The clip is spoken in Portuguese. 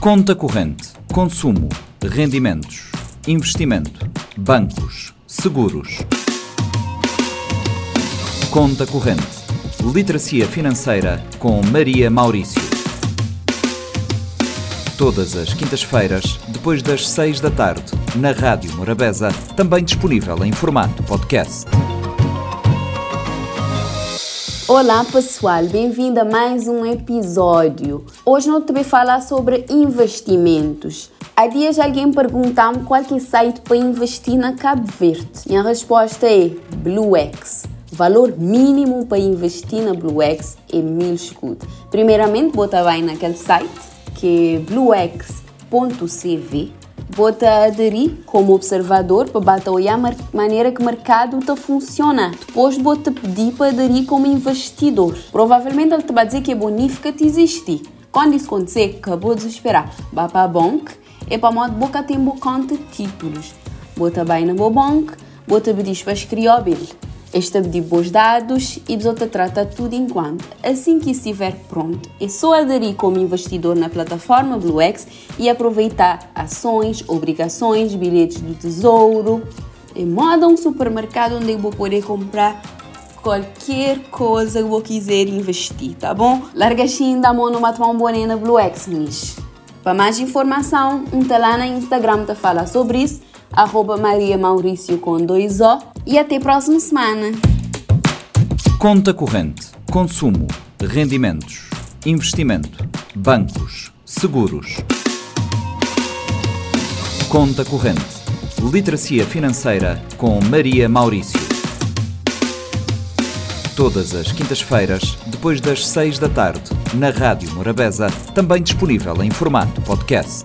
Conta corrente, consumo, rendimentos, investimento, bancos, seguros. Conta corrente, literacia financeira com Maria Maurício. Todas as quintas-feiras, depois das seis da tarde, na Rádio Morabeza, também disponível em formato podcast. Olá pessoal, bem-vindo a mais um episódio. Hoje nós também falar sobre investimentos. Há dias alguém perguntou-me qual que é o site para investir na Cabo Verde. E a resposta é BlueX. O valor mínimo para investir na BlueX é mil escudos. Primeiramente, bota bem naquele site que é bluex.cv bota aderir como observador para bater olhar a maneira que o mercado está funciona. Depois bota pedir para aderir como investidor. Provavelmente ele te vai dizer que é bonifica te existir. Quando isso acontecer, acabou de esperar. Vá para a banca e para modo boca tem de títulos. Bota bem na boa banca, bota pedir para escrever este de bons dados e outra trata tudo enquanto. Assim que estiver pronto, é só aderir como investidor na plataforma BlueX e aproveitar ações, obrigações, bilhetes do tesouro. É moda um supermercado onde eu vou poder comprar qualquer coisa que eu quiser investir, tá bom? Larga assim da mão tomar um boné na BlueX, nisso. Para mais informação, um tá lá na Instagram te fala sobre isso arroba Maria Maurício com dois O e até próxima semana. Conta corrente, consumo, rendimentos, investimento, bancos, seguros. Conta corrente, literacia financeira com Maria Maurício. Todas as quintas-feiras, depois das seis da tarde, na Rádio Morabeza, também disponível em formato podcast.